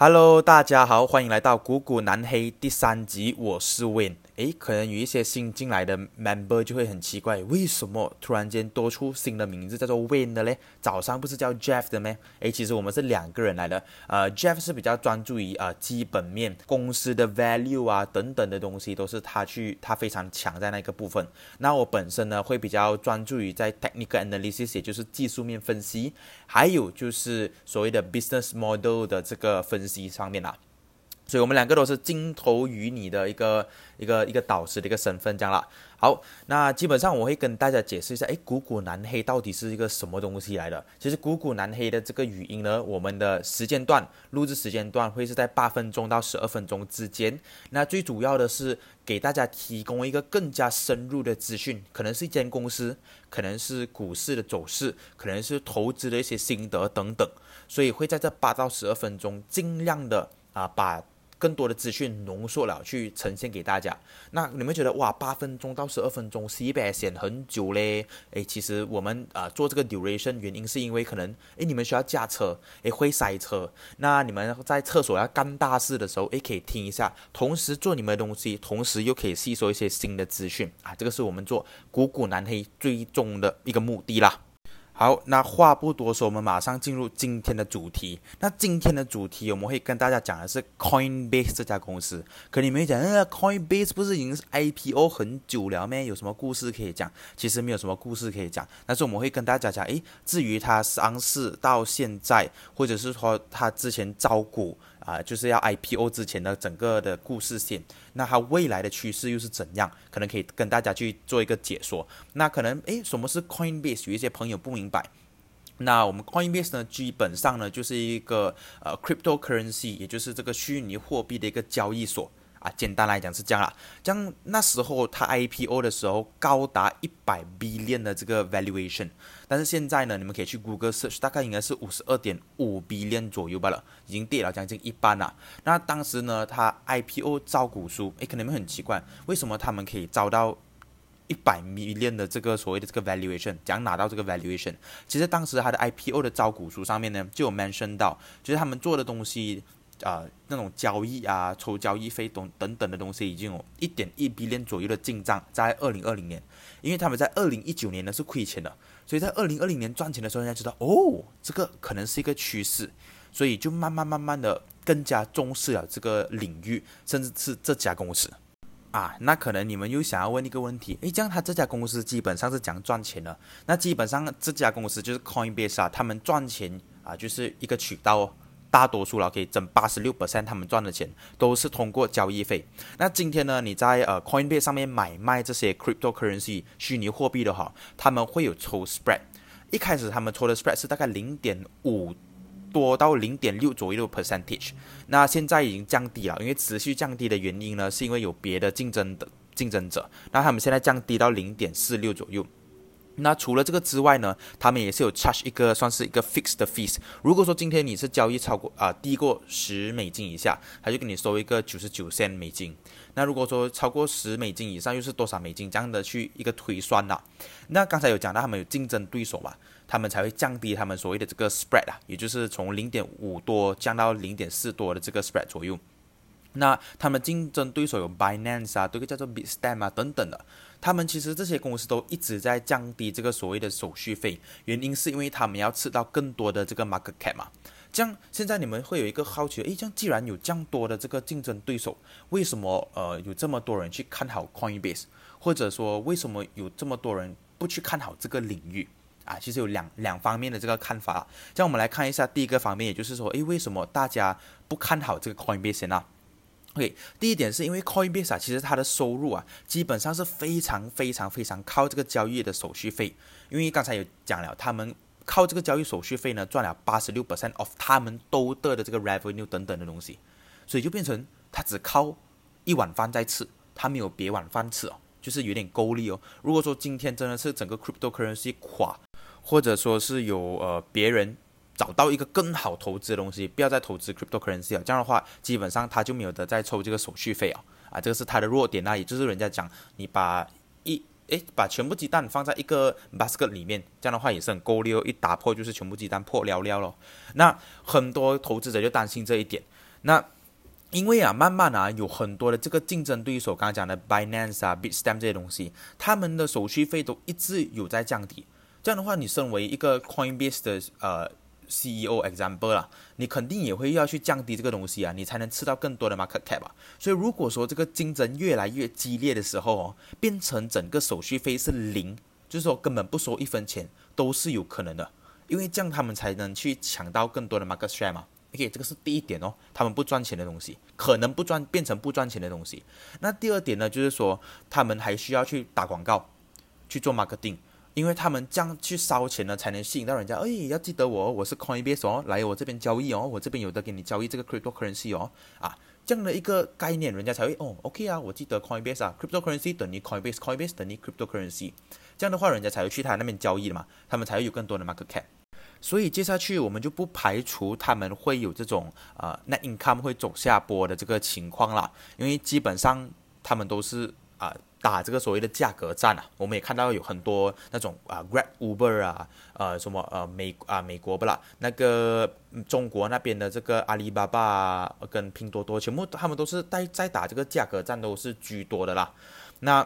Hello，大家好，欢迎来到股股南黑第三集，我是 Win。诶，可能有一些新进来的 member 就会很奇怪，为什么突然间多出新的名字叫做 Win 的嘞？早上不是叫 Jeff 的吗？诶，其实我们是两个人来的。呃，Jeff 是比较专注于呃基本面、公司的 value 啊等等的东西，都是他去他非常强在那个部分。那我本身呢会比较专注于在 technical analysis，也就是技术面分析，还有就是所谓的 business model 的这个分析上面啦。所以我们两个都是金头于你的一个一个一个导师的一个身份，这样啦。好，那基本上我会跟大家解释一下，诶，股股南黑到底是一个什么东西来的？其实股股南黑的这个语音呢，我们的时间段录制时间段会是在八分钟到十二分钟之间。那最主要的是给大家提供一个更加深入的资讯，可能是一间公司，可能是股市的走势，可能是投资的一些心得等等。所以会在这八到十二分钟，尽量的啊把。更多的资讯浓缩了去呈现给大家。那你们觉得哇，八分钟到十二分钟，一百显很久嘞？诶，其实我们啊做这个 duration 原因是因为可能诶你们需要驾车，诶会塞车。那你们在厕所要干大事的时候，诶可以听一下，同时做你们的东西，同时又可以吸收一些新的资讯啊。这个是我们做股股南黑最终的一个目的啦。好，那话不多说，我们马上进入今天的主题。那今天的主题，我们会跟大家讲的是 Coinbase 这家公司。可你们讲，呃，Coinbase 不是已经是 IPO 很久了咩？有什么故事可以讲？其实没有什么故事可以讲。但是我们会跟大家讲，诶，至于它上市到现在，或者是说它之前招股。啊，就是要 IPO 之前的整个的故事线，那它未来的趋势又是怎样？可能可以跟大家去做一个解说。那可能诶，什么是 Coinbase？有一些朋友不明白。那我们 Coinbase 呢，基本上呢就是一个呃 cryptocurrency，也就是这个虚拟货币的一个交易所。啊，简单来讲是这样啦。像那时候它 IPO 的时候高达一百 billion 的这个 valuation，但是现在呢，你们可以去 Google search，大概应该是五十二点五 billion 左右罢了，已经跌了将近一半了。那当时呢，它 IPO 招股书，诶，可能会很奇怪，为什么他们可以招到一百 million 的这个所谓的这个 valuation？怎样拿到这个 valuation？其实当时它的 IPO 的招股书上面呢，就有 mention 到，就是他们做的东西。啊，那种交易啊，抽交易费等等等的东西，已经有一点一 B 链左右的进账，在二零二零年，因为他们在二零一九年呢是亏钱的，所以在二零二零年赚钱的时候，人家知道哦，这个可能是一个趋势，所以就慢慢慢慢的更加重视了这个领域，甚至是这家公司啊。那可能你们又想要问一个问题，诶，这样他这家公司基本上是讲赚钱的，那基本上这家公司就是 Coinbase 啊，他们赚钱啊就是一个渠道哦。大多数了可以挣八十六 percent，他们赚的钱都是通过交易费。那今天呢，你在呃 Coinbase 上面买卖这些 cryptocurrency 虚拟货币的话，他们会有抽 spread。一开始他们抽的 spread 是大概零点五多到零点六左右的 percentage。那现在已经降低了，因为持续降低的原因呢，是因为有别的竞争的竞争者。那他们现在降低到零点四六左右。那除了这个之外呢，他们也是有 charge 一个算是一个 fixed 的 fees。如果说今天你是交易超过啊低过十美金以下，他就给你收一个九十九线美金。那如果说超过十美金以上，又是多少美金这样的去一个推算呐？那刚才有讲到他们有竞争对手嘛，他们才会降低他们所谓的这个 spread 啊，也就是从零点五多降到零点四多的这个 spread 左右。那他们竞争对手有 Binance 啊，这个叫做 Bitstamp 啊等等的。他们其实这些公司都一直在降低这个所谓的手续费，原因是因为他们要吃到更多的这个 market cap 嘛。这样现在你们会有一个好奇，诶，这样既然有这样多的这个竞争对手，为什么呃有这么多人去看好 Coinbase，或者说为什么有这么多人不去看好这个领域啊？其实有两两方面的这个看法。这样我们来看一下第一个方面，也就是说，诶，为什么大家不看好这个 Coinbase 呢？OK，第一点是因为 Coinbase，其实它的收入啊，基本上是非常非常非常靠这个交易的手续费。因为刚才有讲了，他们靠这个交易手续费呢，赚了八十六 percent of 他们都得的这个 revenue 等等的东西，所以就变成他只靠一碗饭在吃，他没有别碗饭吃哦，就是有点勾利哦。如果说今天真的是整个 cryptocurrency 垮，或者说是有呃别人。找到一个更好投资的东西，不要再投资 cryptocurrency 了。这样的话，基本上他就没有得再抽这个手续费啊啊，这个是他的弱点啊。也就是人家讲，你把一诶把全部鸡蛋放在一个 basket 里面，这样的话也是很够力哦。一打破就是全部鸡蛋破了了咯。那很多投资者就担心这一点。那因为啊，慢慢啊，有很多的这个竞争对手，刚刚讲的 Binance 啊、Bitstamp 这些东西，他们的手续费都一直有在降低。这样的话，你身为一个 Coinbase 的呃 CEO example 啦，你肯定也会要去降低这个东西啊，你才能吃到更多的 market cap 啊。所以如果说这个竞争越来越激烈的时候哦，变成整个手续费是零，就是说根本不收一分钱，都是有可能的。因为这样他们才能去抢到更多的 market share 嘛。OK，这个是第一点哦，他们不赚钱的东西，可能不赚变成不赚钱的东西。那第二点呢，就是说他们还需要去打广告，去做 marketing，因为他们这样去烧钱呢，才能吸引到人家。哎，要记得我，我是 Coinbase 哦，来我这边交易哦，我这边有的给你交易这个 cryptocurrency 哦，啊，这样的一个概念，人家才会哦，OK 啊，我记得 Coinbase 啊，cryptocurrency 等于 Coinbase，Coinbase 等于 cryptocurrency，这样的话人家才会去他那边交易的嘛，他们才会有更多的 market cap。所以接下去我们就不排除他们会有这种呃 net income 会走下坡的这个情况啦，因为基本上他们都是啊打这个所谓的价格战啊，我们也看到有很多那种啊 Grab Uber 啊，呃什么呃美啊美国不啦，那个中国那边的这个阿里巴巴跟拼多多，全部他们都是在在打这个价格战，都是居多的啦。那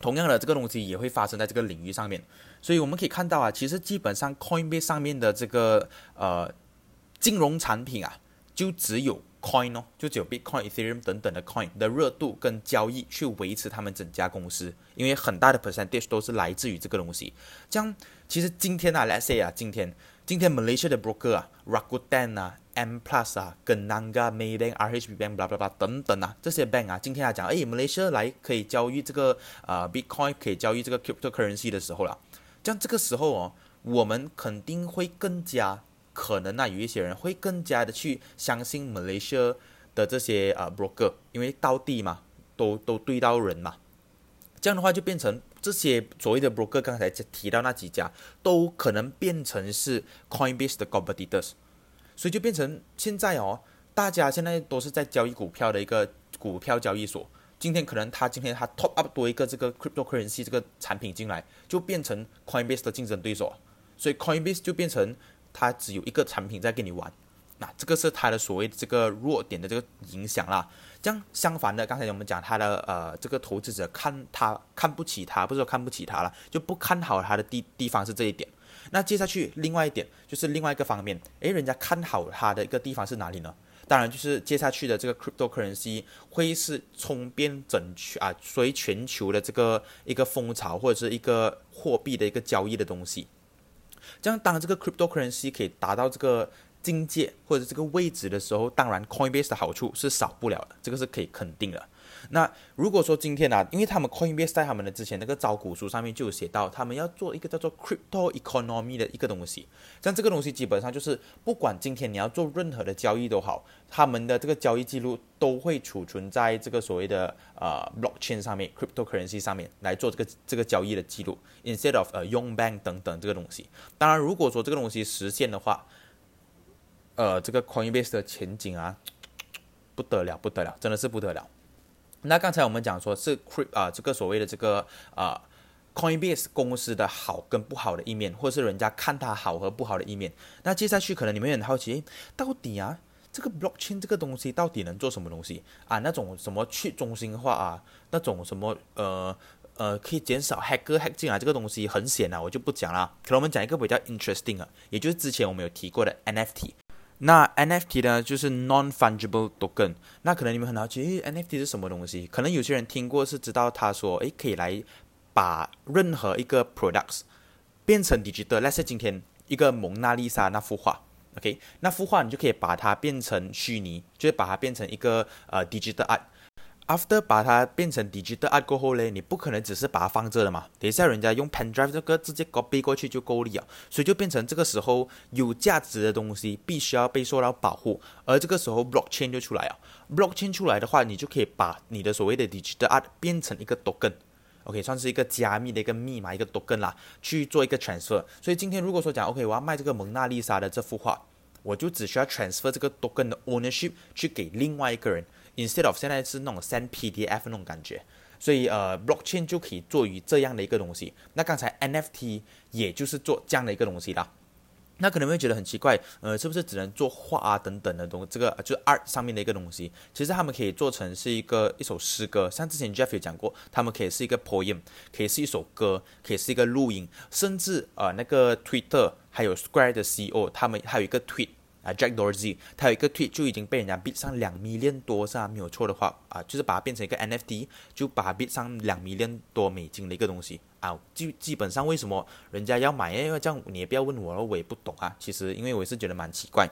同样的这个东西也会发生在这个领域上面。所以我们可以看到啊，其实基本上 Coinbase 上面的这个呃金融产品啊，就只有 Coin 哦，就只有 Bitcoin、Ethereum 等等的 Coin 的热度跟交易去维持他们整家公司，因为很大的 percentage 都是来自于这个东西。这样其实今天啊，Let's say 啊，今天今天 Malaysia 的 broker 啊，Rakuten 啊、M Plus 啊、跟 Nanga、Maybank、RHB Bank、blah blah blah 等等啊，这些 bank 啊，今天来讲，哎，Malaysia 来可以交易这个啊 Bitcoin，可以交易这个 cryptocurrency 的时候了。像这个时候哦，我们肯定会更加可能啊，有一些人会更加的去相信 Malaysia 的这些啊 broker，因为到地嘛，都都对到人嘛。这样的话就变成这些所谓的 broker，刚才提到那几家，都可能变成是 Coinbase 的 competitors，所以就变成现在哦，大家现在都是在交易股票的一个股票交易所。今天可能他今天他 top up 多一个这个 cryptocurrency 这个产品进来，就变成 Coinbase 的竞争对手，所以 Coinbase 就变成它只有一个产品在跟你玩，那这个是它的所谓这个弱点的这个影响啦。这样相反的，刚才我们讲他的呃这个投资者看他看不起他，不是说看不起他了，就不看好他的地地方是这一点。那接下去另外一点就是另外一个方面，诶，人家看好他的一个地方是哪里呢？当然，就是接下去的这个 cryptocurrency 会是冲遍整全啊，所以全球的这个一个风潮或者是一个货币的一个交易的东西。这样，当这个 cryptocurrency 可以达到这个境界或者这个位置的时候，当然 Coinbase 的好处是少不了的，这个是可以肯定的。那如果说今天啊，因为他们 Coinbase 在他们的之前那个招股书上面就有写到，他们要做一个叫做 Crypto Economy 的一个东西。像这个东西基本上就是，不管今天你要做任何的交易都好，他们的这个交易记录都会储存在这个所谓的呃 Blockchain 上面，Cryptocurrency 上面来做这个这个交易的记录，instead of 呃用 Bank 等等这个东西。当然，如果说这个东西实现的话，呃，这个 Coinbase 的前景啊，不得了，不得了，真的是不得了。那刚才我们讲说是 c r i p 啊，这个所谓的这个啊 Coinbase 公司的好跟不好的一面，或是人家看它好和不好的一面。那接下去可能你们很好奇，到底啊这个 Blockchain 这个东西到底能做什么东西啊？那种什么去中心化啊，那种什么呃呃可以减少 Hacker Hack 进来这个东西很显啊，我就不讲了。可能我们讲一个比较 interesting 啊，也就是之前我们有提过的 NFT。那 NFT 呢，就是 non-fungible token。那可能你们很好奇，NFT 是什么东西？可能有些人听过是知道，他说，诶，可以来把任何一个 products 变成 digital。let's 今天一个蒙娜丽莎那幅画，OK，那幅画你就可以把它变成虚拟，就是把它变成一个呃 digital art。After 把它变成 digital art 过后嘞，你不可能只是把它放这的嘛。等一下人家用 pen drive 这个直接 copy 过去就够了，所以就变成这个时候有价值的东西必须要被受到保护，而这个时候 blockchain 就出来了。blockchain 出来的话，你就可以把你的所谓的 digital art 变成一个 token，OK，算是一个加密的一个密码一个 token 啦，去做一个 transfer。所以今天如果说讲 OK，我要卖这个蒙娜丽莎的这幅画，我就只需要 transfer 这个 token 的 ownership 去给另外一个人。Instead of 现在是那种 send PDF 那种感觉，所以呃，blockchain 就可以做于这样的一个东西。那刚才 NFT 也就是做这样的一个东西啦。那可能会觉得很奇怪，呃，是不是只能做画啊等等的东，这个就是 art 上面的一个东西。其实他们可以做成是一个一首诗歌，像之前 Jeff 有讲过，他们可以是一个 poem，可以是一首歌，可以是一个录音，甚至呃那个 Twitter 还有 Square 的 CEO，他们还有一个 tweet。啊，Jack Dorsey，他有一个 tweet 就已经被人家 bid 上两 million 多，是啊，没有错的话啊，就是把它变成一个 NFT，就把它 bid 上两 million 多美金的一个东西啊。基基本上为什么人家要买？因为这样你也不要问我了，我也不懂啊。其实因为我是觉得蛮奇怪。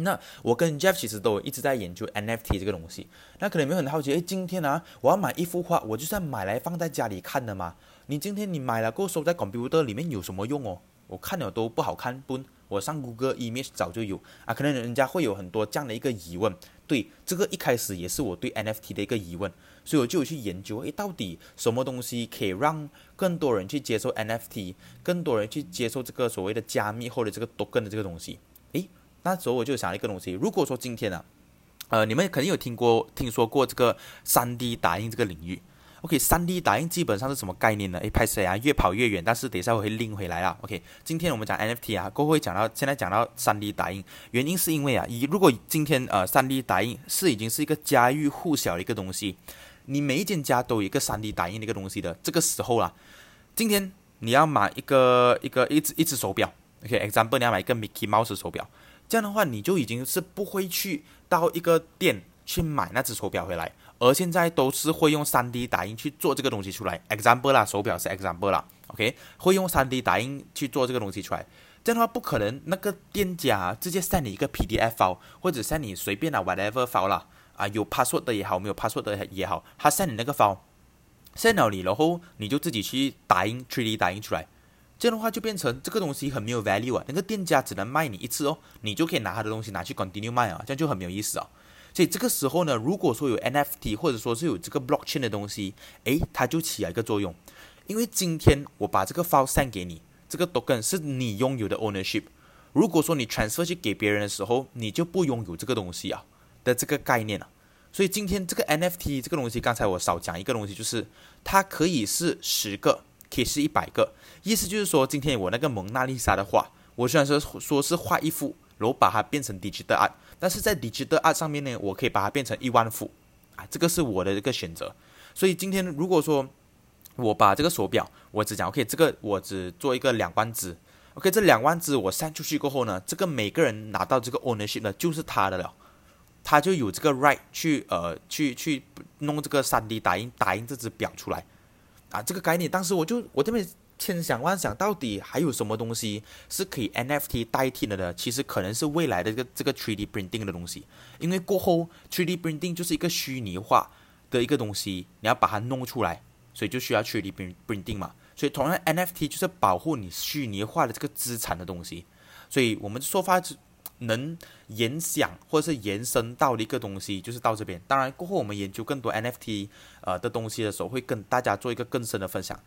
那我跟 Jeff 其实都一直在研究 NFT 这个东西。那可能有很好奇，诶，今天呢，我要买一幅画，我就是要买来放在家里看的嘛。你今天你买了过收在 computer 里面有什么用哦？我看了都不好看不？我上 Google Image 早就有啊，可能人家会有很多这样的一个疑问。对，这个一开始也是我对 NFT 的一个疑问，所以我就有去研究，诶，到底什么东西可以让更多人去接受 NFT，更多人去接受这个所谓的加密或者这个 token 的这个东西？诶，那时候我就想一个东西，如果说今天啊，呃，你们肯定有听过、听说过这个 3D 打印这个领域。OK，3D 打印基本上是什么概念呢？诶，拍谁啊？越跑越远。但是等一下我会拎回来啦。OK，今天我们讲 NFT 啊，过后会讲到现在讲到 3D 打印，原因是因为啊，以如果今天呃 3D 打印是已经是一个家喻户晓的一个东西，你每一间家都有一个 3D 打印的一个东西的这个时候啊，今天你要买一个一个一只一只手表，OK，example 你要买一个 Mickey Mouse 手表，这样的话你就已经是不会去到一个店去买那只手表回来。而现在都是会用 3D 打印去做这个东西出来，example 啦，手表是 example 啦，OK，会用 3D 打印去做这个东西出来，这样的话不可能那个店家直接 send 你一个 PDF file，或者 send 你随便的 whatever file 啦，啊，有 password 的也好，没有 password 的也好，他 send 你那个 file，send 了你，然后你就自己去打印 3D 打印出来，这样的话就变成这个东西很没有 value 啊，那个店家只能卖你一次哦，你就可以拿他的东西拿去 continue 卖啊，这样就很没有意思啊。所以这个时候呢，如果说有 NFT 或者说是有这个 blockchain 的东西，诶，它就起了一个作用。因为今天我把这个 file 送给你，这个 token 是你拥有的 ownership。如果说你 transfer 去给别人的时候，你就不拥有这个东西啊的这个概念了。所以今天这个 NFT 这个东西，刚才我少讲一个东西，就是它可以是十个，可以是一百个。意思就是说，今天我那个蒙娜丽莎的画，我虽然说说是画一幅，然后把它变成 digital art。但是在 digital art 上面呢，我可以把它变成一万幅，啊，这个是我的一个选择。所以今天如果说我把这个手表，我只讲 OK，这个我只做一个两万只，OK，这两万只我散出去过后呢，这个每个人拿到这个 ownership 呢就是他的了，他就有这个 right 去呃去去弄这个 3D 打印打印这只表出来，啊，这个概念，当时我就我这边。千想万想，到底还有什么东西是可以 NFT 代替的呢？其实可能是未来的这个这个 3D printing 的东西，因为过后 3D printing 就是一个虚拟化的一个东西，你要把它弄出来，所以就需要 3D printing 嘛。所以同样 NFT 就是保护你虚拟化的这个资产的东西。所以我们说法能延想或者是延伸到的一个东西，就是到这边。当然过后我们研究更多 NFT 呃的东西的时候，会跟大家做一个更深的分享。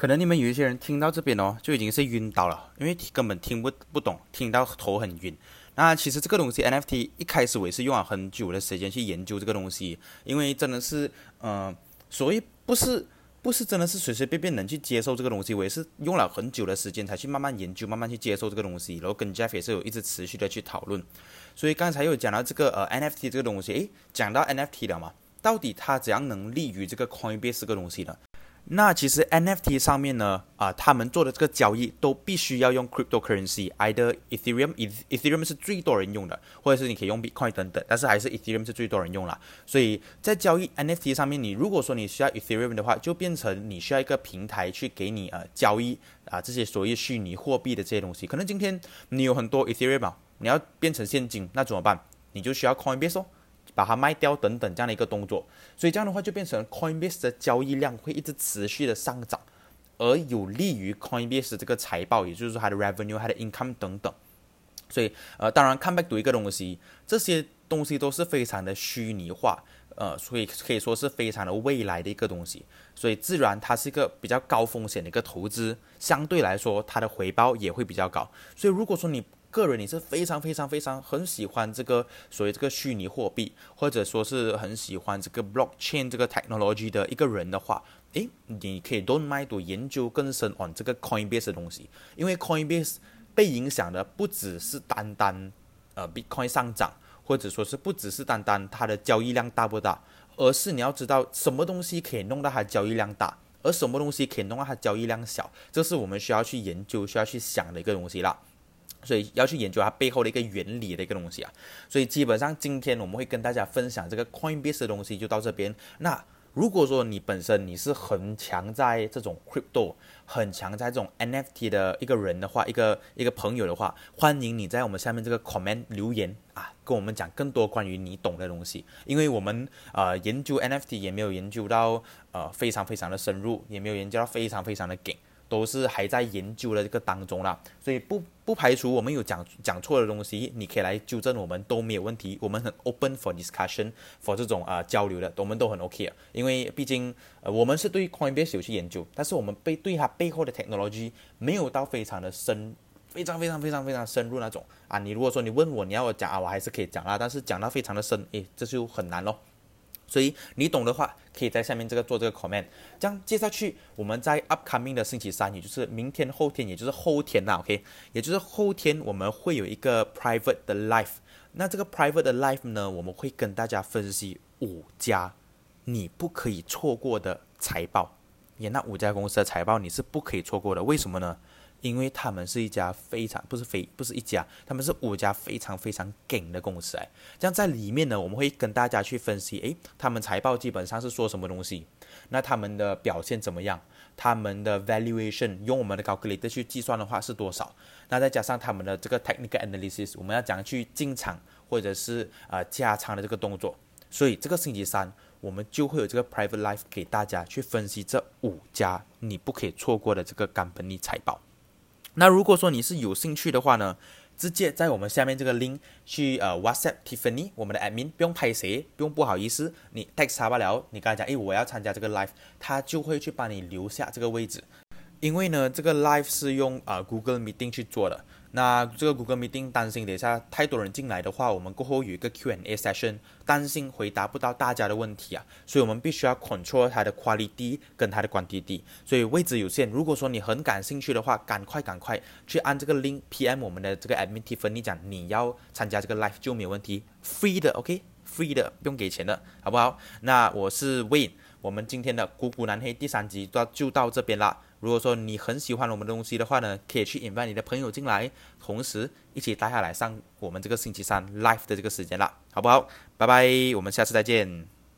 可能你们有一些人听到这边哦，就已经是晕倒了，因为根本听不不懂，听到头很晕。那其实这个东西 NFT 一开始我也是用了很久的时间去研究这个东西，因为真的是，呃，所谓不是不是真的是随随便便能去接受这个东西，我也是用了很久的时间才去慢慢研究，慢慢去接受这个东西，然后跟 Jeff 也是有一直持续的去讨论。所以刚才有讲到这个呃 NFT 这个东西，诶，讲到 NFT 了嘛，到底它怎样能利于这个 Coinbase 这个东西呢？那其实 NFT 上面呢，啊，他们做的这个交易都必须要用 cryptocurrency，either Ethereum，Ethereum 是最多人用的，或者是你可以用 Bitcoin 等等，但是还是 Ethereum 是最多人用了。所以在交易 NFT 上面，你如果说你需要 Ethereum 的话，就变成你需要一个平台去给你呃交易啊这些所谓虚拟货币的这些东西。可能今天你有很多 Ethereum，你要变成现金，那怎么办？你就需要 Coinbase 哦。把它卖掉等等这样的一个动作，所以这样的话就变成 Coinbase 的交易量会一直持续的上涨，而有利于 Coinbase 这个财报，也就是说它的 revenue、它的 income 等等。所以呃，当然看 back 读一个东西，这些东西都是非常的虚拟化，呃，所以可以说是非常的未来的一个东西，所以自然它是一个比较高风险的一个投资，相对来说它的回报也会比较高。所以如果说你个人你是非常非常非常很喜欢这个所谓这个虚拟货币，或者说是很喜欢这个 blockchain 这个 technology 的一个人的话，诶，你可以 don't mind 多研究更深 on 这个 Coinbase 的东西，因为 Coinbase 被影响的不只是单单呃 Bitcoin 上涨，或者说是不只是单单它的交易量大不大，而是你要知道什么东西可以弄到它交易量大，而什么东西可以弄到它交易量小，这是我们需要去研究、需要去想的一个东西啦。所以要去研究它背后的一个原理的一个东西啊。所以基本上今天我们会跟大家分享这个 Coinbase 的东西就到这边。那如果说你本身你是很强在这种 crypto，很强在这种 NFT 的一个人的话，一个一个朋友的话，欢迎你在我们下面这个 comment 留言啊，跟我们讲更多关于你懂的东西。因为我们呃研究 NFT 也没有研究到呃非常非常的深入，也没有研究到非常非常的紧。都是还在研究的这个当中啦，所以不不排除我们有讲讲错的东西，你可以来纠正我们都没有问题，我们很 open for discussion，for 这种啊交流的，我们都很 OK 啊，因为毕竟呃我们是对 Coinbase 有去研究，但是我们背对它背后的 technology 没有到非常的深，非常非常非常非常深入那种。啊，你如果说你问我你要我讲啊，我还是可以讲啊，但是讲到非常的深，诶，这就很难咯。所以你懂的话，可以在下面这个做这个 comment。这样接下去，我们在 upcoming 的星期三，也就是明天、后天，也就是后天呐，OK，也就是后天我们会有一个 private 的 live。那这个 private 的 live 呢，我们会跟大家分析五家你不可以错过的财报。也那五家公司的财报你是不可以错过的，为什么呢？因为他们是一家非常不是非不是一家，他们是五家非常非常顶的公司哎。这样在里面呢，我们会跟大家去分析，诶，他们财报基本上是说什么东西？那他们的表现怎么样？他们的 valuation 用我们的 calculator 去计算的话是多少？那再加上他们的这个 technical analysis，我们要讲去进场或者是呃加仓的这个动作。所以这个星期三我们就会有这个 private life 给大家去分析这五家你不可以错过的这个冈本利财报。那如果说你是有兴趣的话呢，直接在我们下面这个 link 去呃 WhatsApp Tiffany 我们的 admin 不用拍谁，不用不好意思，你 text 他罢了，你跟他讲，诶，我要参加这个 live，他就会去帮你留下这个位置，因为呢，这个 live 是用啊 Google Meeting 去做的。那这个谷歌 Meeting 担心等一下太多人进来的话，我们过后有一个 Q&A session，担心回答不到大家的问题啊，所以我们必须要 control 它的 quality 跟它的 quantity，所以位置有限。如果说你很感兴趣的话，赶快赶快去按这个 link PM 我们的这个 admin t 分你讲你要参加这个 live 就没有问题，free 的，OK，free 的，不用给钱的，好不好？那我是 Wayne，我们今天的股股蓝黑第三集到就到这边啦。如果说你很喜欢我们的东西的话呢，可以去引发你的朋友进来，同时一起待下来上我们这个星期三 live 的这个时间啦，好不好？拜拜，我们下次再见。